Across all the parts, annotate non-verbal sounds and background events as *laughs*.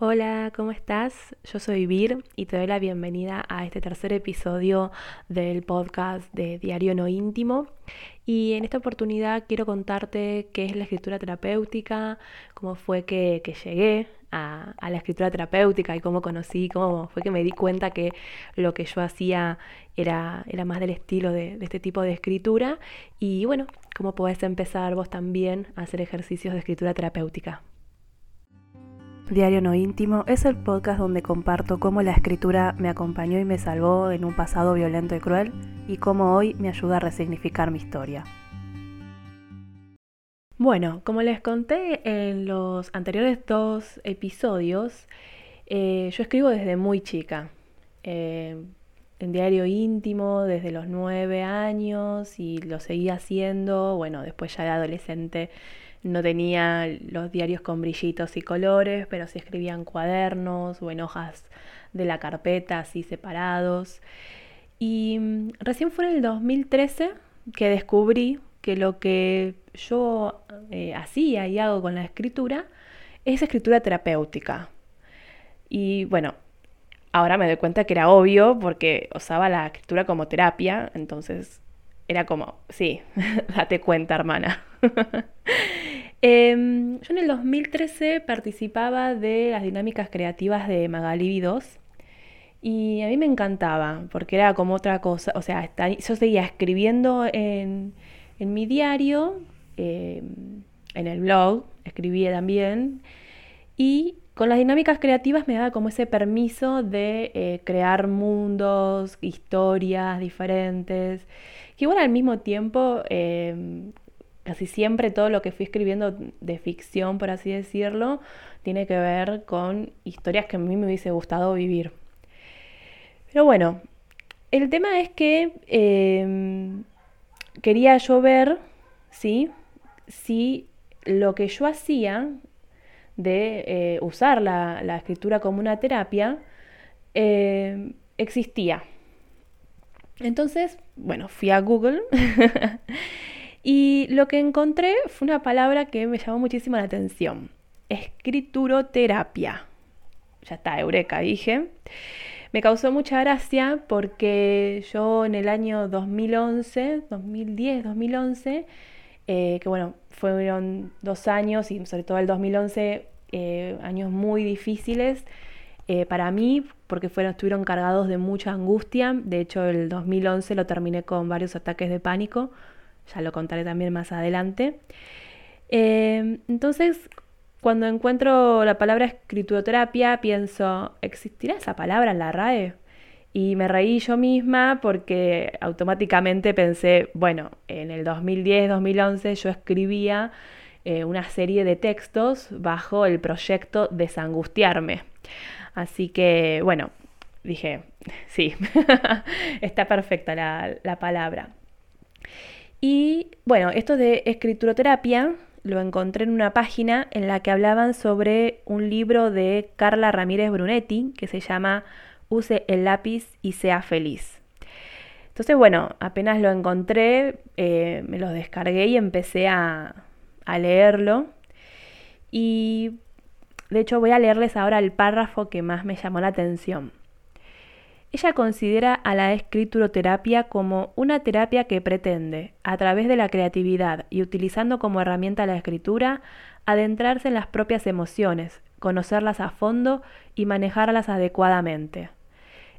Hola, ¿cómo estás? Yo soy Vir y te doy la bienvenida a este tercer episodio del podcast de Diario No Íntimo. Y en esta oportunidad quiero contarte qué es la escritura terapéutica, cómo fue que, llegué a, la escritura terapéutica y cómo conocí, cómo fue que me di cuenta que lo que yo hacía era, era más del estilo de, de este tipo de escritura. Y bueno, cómo podés empezar vos también a hacer ejercicios de escritura terapéutica. Diario No Íntimo es el podcast donde comparto cómo la escritura me acompañó y me salvó en un pasado violento y cruel y cómo hoy me ayuda a resignificar mi historia. Bueno, como les conté en los anteriores dos episodios, eh, yo escribo desde muy chica. Eh, en diario íntimo desde los nueve años y lo seguía haciendo, bueno, después ya de adolescente no tenía los diarios con brillitos y colores, pero sí escribía en cuadernos o en hojas de la carpeta así separados. Y mm, recién fue en el 2013 que descubrí que lo que yo eh, hacía y hago con la escritura es escritura terapéutica. Y bueno, ahora me doy cuenta que era obvio porque usaba la escritura como terapia, entonces era como, sí, *laughs* date cuenta, hermana. *laughs* Em, yo en el 2013 participaba de las dinámicas creativas de Magali 2 y a mí me encantaba porque era como otra cosa, o sea, yo seguía escribiendo en, mi diario, em, en el blog, escribía también y con las dinámicas creativas me daba como ese permiso de eh, crear mundos, historias diferentes, que igual al mismo tiempo em, casi siempre todo lo que fui escribiendo de ficción, por así decirlo, tiene que ver con historias que a mí me hubiese gustado vivir. Pero bueno, el tema es que em, quería yo ver. Si lo que yo hacía de eh, usar la, escritura como una terapia em, existía. Entonces, bueno, fui a Google *laughs* Y lo que encontré fue una palabra que me llamó muchísimo la atención. Escrituroterapia. Ya está, eureka, dije. Me causó mucha gracia porque yo en el año 2011, 2010, 2011, que bueno, fueron dos años y sobre todo el 2011, eh, años muy difíciles eh, para mí porque fueron, estuvieron cargados de mucha angustia. De hecho, el 2011 lo terminé con varios ataques de pánico ya lo contaré también más adelante. Eh, entonces, cuando encuentro la palabra escrituroterapia, pienso, ¿existirá esa palabra en la RAE? Y me reí yo misma porque automáticamente pensé, bueno, en el 2010-2011 yo escribía eh, una serie de textos bajo el proyecto Desangustiarme. Así que, bueno, dije, *laughs* sí, *laughs* está perfecta la, la palabra. Y bueno, esto de escrituroterapia lo encontré en una página en la que hablaban sobre un libro de Carla Ramírez Brunetti que se llama Use el lápiz y sea feliz. Entonces, bueno, apenas lo encontré, eh, me lo descargué y empecé a, a leerlo. Y de hecho voy a leerles ahora el párrafo que más me llamó la atención. Ella considera a la escrituroterapia como una terapia que pretende, a través de la creatividad y utilizando como herramienta la escritura, adentrarse en las propias emociones, conocerlas a fondo y manejarlas adecuadamente.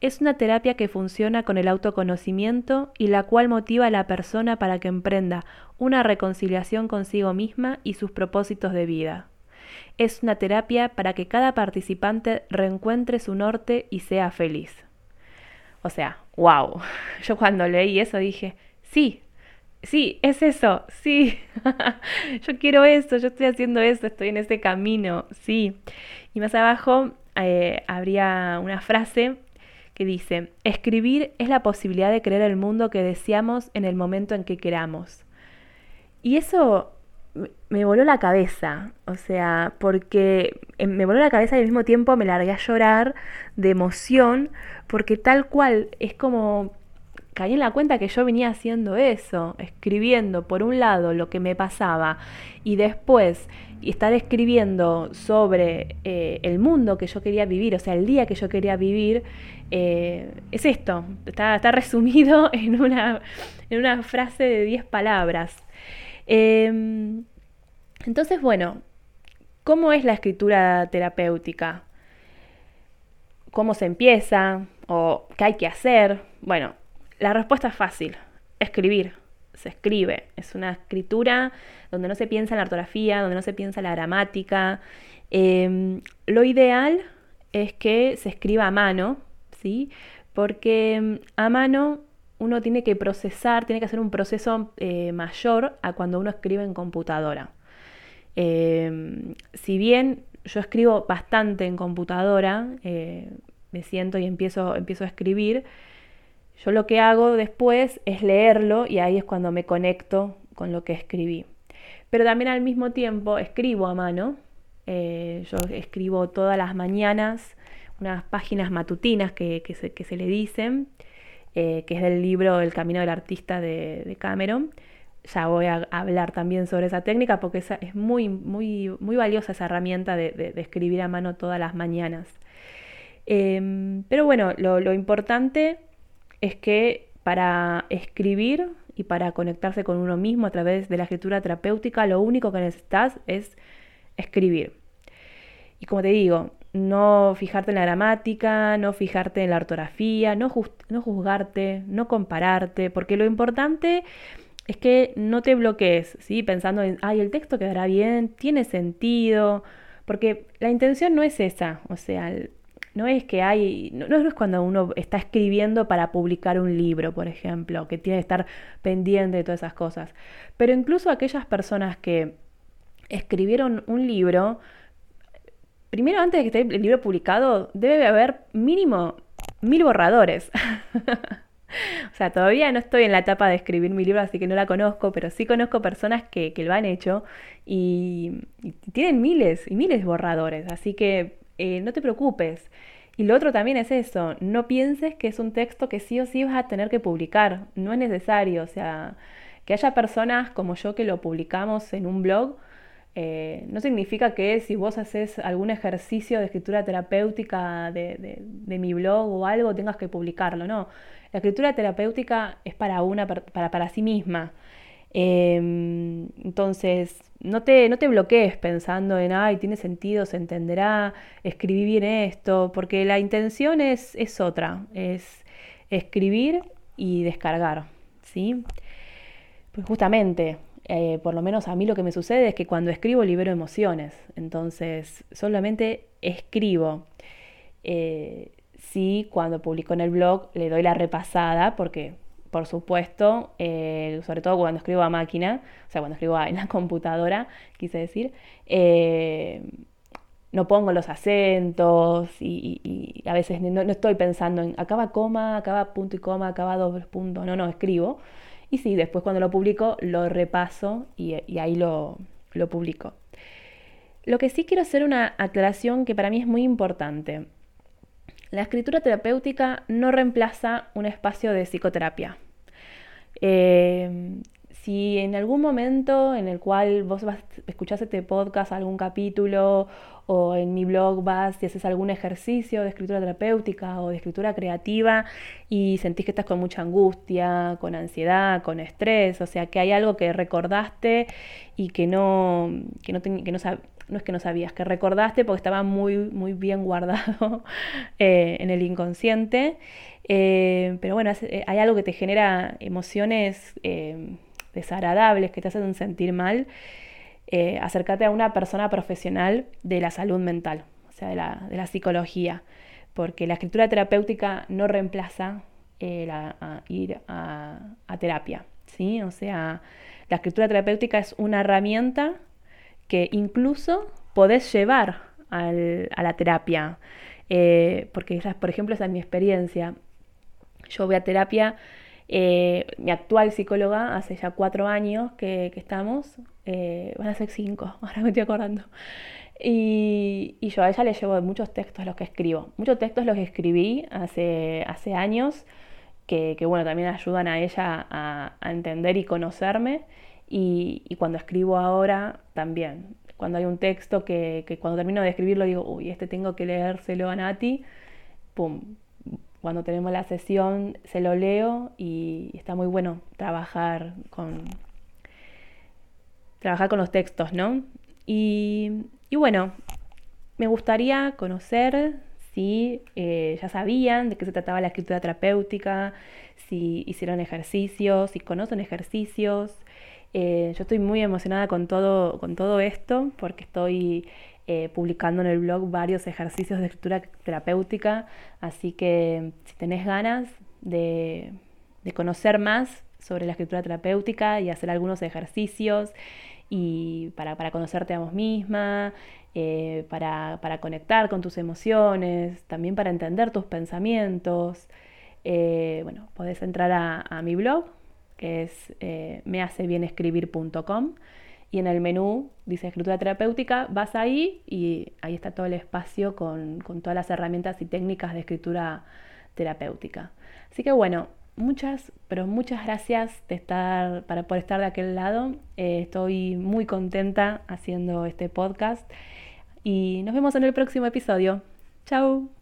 Es una terapia que funciona con el autoconocimiento y la cual motiva a la persona para que emprenda una reconciliación consigo misma y sus propósitos de vida. Es una terapia para que cada participante reencuentre su norte y sea feliz. O sea, wow. *laughs* Yo cuando leí eso dije, sí, sí, es eso, sí. *laughs* yo quiero eso, yo estoy haciendo eso, estoy en ese camino, sí. Y más abajo eh, habría una frase que dice, escribir es la posibilidad de crear el mundo que deseamos en el momento en que queramos. Y eso me voló la cabeza, o sea, porque eh, me voló la cabeza y al mismo tiempo me largué a llorar de emoción, porque tal cual es como caí en la cuenta que yo venía haciendo eso, escribiendo por un lado lo que me pasaba y después estar escribiendo sobre eh, el mundo que yo quería vivir, o sea, el día que yo quería vivir, eh, es esto, está, resumido *laughs* en una, en una, frase de 10 palabras. Em, entonces, bueno, ¿cómo es la escritura terapéutica? ¿Cómo se empieza? ¿O qué hay que hacer? Bueno, la respuesta es fácil, escribir. Se escribe. Es una escritura donde no se piensa en la ortografía, donde no se piensa en la gramática. Em, lo ideal es que se escriba a mano, ¿sí? Porque em, a mano uno tiene que procesar, tiene que hacer un proceso eh, mayor a cuando uno escribe en computadora. Em, si bien yo escribo bastante en computadora, eh, me siento y empiezo, empiezo a escribir, yo lo que hago después es leerlo y ahí es cuando me conecto con lo que escribí. Pero también al mismo tiempo escribo a mano. Eh, yo escribo todas las mañanas unas páginas matutinas que, se, le dicen, eh, que es del libro El Camino del Artista de, Cameron. Ya voy a hablar también sobre esa técnica porque es muy, muy, muy valiosa esa herramienta de, escribir a mano todas las mañanas. Em, pero bueno, lo importante es que para escribir y para conectarse con uno mismo a través de la escritura terapéutica, lo único que necesitas es escribir. Y como te digo, no fijarte en la gramática, no fijarte en la ortografía, no, juzgarte, no compararte, porque lo importante es que no te bloquees, ¿sí? Pensando en, ay, el texto quedará bien, tiene sentido, porque la intención no es esa, o sea, no es que hay, no, es cuando uno está escribiendo para publicar un libro, por ejemplo, que tiene que estar pendiente de todas esas cosas. Pero incluso aquellas personas que escribieron un libro, primero antes de que esté el libro publicado, debe haber mínimo mil borradores. *laughs* o sea, todavía no estoy en la etapa de escribir mi libro, así que no la conozco, pero sí conozco personas que, lo han hecho y, tienen miles y miles de borradores. Así que eh, no te preocupes. Y lo otro también es eso, no pienses que es un texto que sí o sí vas a tener que publicar, no es necesario, o sea, que haya personas como yo que lo publicamos en un blog, eh, no significa que si vos haces algún ejercicio de escritura terapéutica de, mi blog o algo tengas que publicarlo, no. La escritura terapéutica es para una, para, para sí misma. Em, entonces, no te, no te bloquees pensando en, ay, tiene sentido, se entenderá, escribí bien esto, porque la intención es, es otra, es escribir y descargar, ¿sí? Pues justamente, eh, por lo menos a mí lo que me sucede es que cuando escribo libero emociones, entonces solamente escribo. Eh, sí, cuando publico en el blog le doy la repasada porque por supuesto, eh, sobre todo cuando escribo a máquina, o sea, cuando escribo en la *laughs* computadora, quise decir, eh, no pongo los acentos y, a veces no, estoy pensando en acaba coma, acaba punto y coma, acaba dos puntos, no, no, escribo. Y sí, después cuando lo publico lo repaso y, ahí lo, lo publico. Lo que sí quiero hacer una aclaración que para mí es muy importante. La escritura terapéutica no reemplaza un espacio de psicoterapia. Eh, si en algún momento en el cual vos vas, escuchás este podcast, algún capítulo, o en mi blog vas y haces algún ejercicio de escritura terapéutica o de escritura creativa y sentís que estás con mucha angustia, con ansiedad, con estrés, o sea que hay algo que recordaste y que no, que no, que no, no es que no sabías, que recordaste porque estaba muy, muy bien guardado *laughs* eh, en el inconsciente. Eh, pero bueno, eh, hay algo que te genera emociones desagradables, que te hacen sentir mal. acércate a una persona profesional de la salud mental, o sea, de la, psicología, porque la escritura terapéutica no reemplaza ir a, a terapia. ¿sí? O sea, la escritura terapéutica es una herramienta que incluso podés llevar a la terapia. Eh, porque, por ejemplo, esa es mi experiencia. Yo voy a terapia, eh, mi actual psicóloga, hace ya cuatro años que, estamos, eh, van a ser cinco, *laughs* ahora me estoy acordando. Y, yo a ella le llevo muchos textos los que escribo, muchos textos los que escribí hace, hace años que, bueno, también ayudan a ella a, entender y conocerme. Y, cuando escribo ahora también. Cuando hay un texto que, que, cuando termino de escribirlo digo, uy, este tengo que leérselo a Nati, pum. Cuando tenemos la sesión se lo leo y está muy bueno trabajar con, trabajar con los textos, ¿no? Y, bueno, me gustaría conocer si eh, ya sabían de qué se trataba la escritura terapéutica, si hicieron ejercicios, si conocen ejercicios. Eh, yo estoy muy emocionada con todo, con todo esto porque estoy eh, publicando en el blog varios ejercicios de escritura terapéutica, así que si tenés ganas de, conocer más sobre la escritura terapéutica y hacer algunos ejercicios y para, conocerte a vos misma, eh, para, conectar con tus emociones, también para entender tus pensamientos. Eh, bueno, podés entrar a, mi blog, que es eh, y en el menú dice escritura terapéutica, vas ahí y ahí está todo el espacio con, con todas las herramientas y técnicas de escritura terapéutica. Así que bueno, muchas, pero muchas gracias por estar de aquel lado. Eh, estoy muy contenta haciendo este podcast y nos vemos en el próximo episodio. Chao.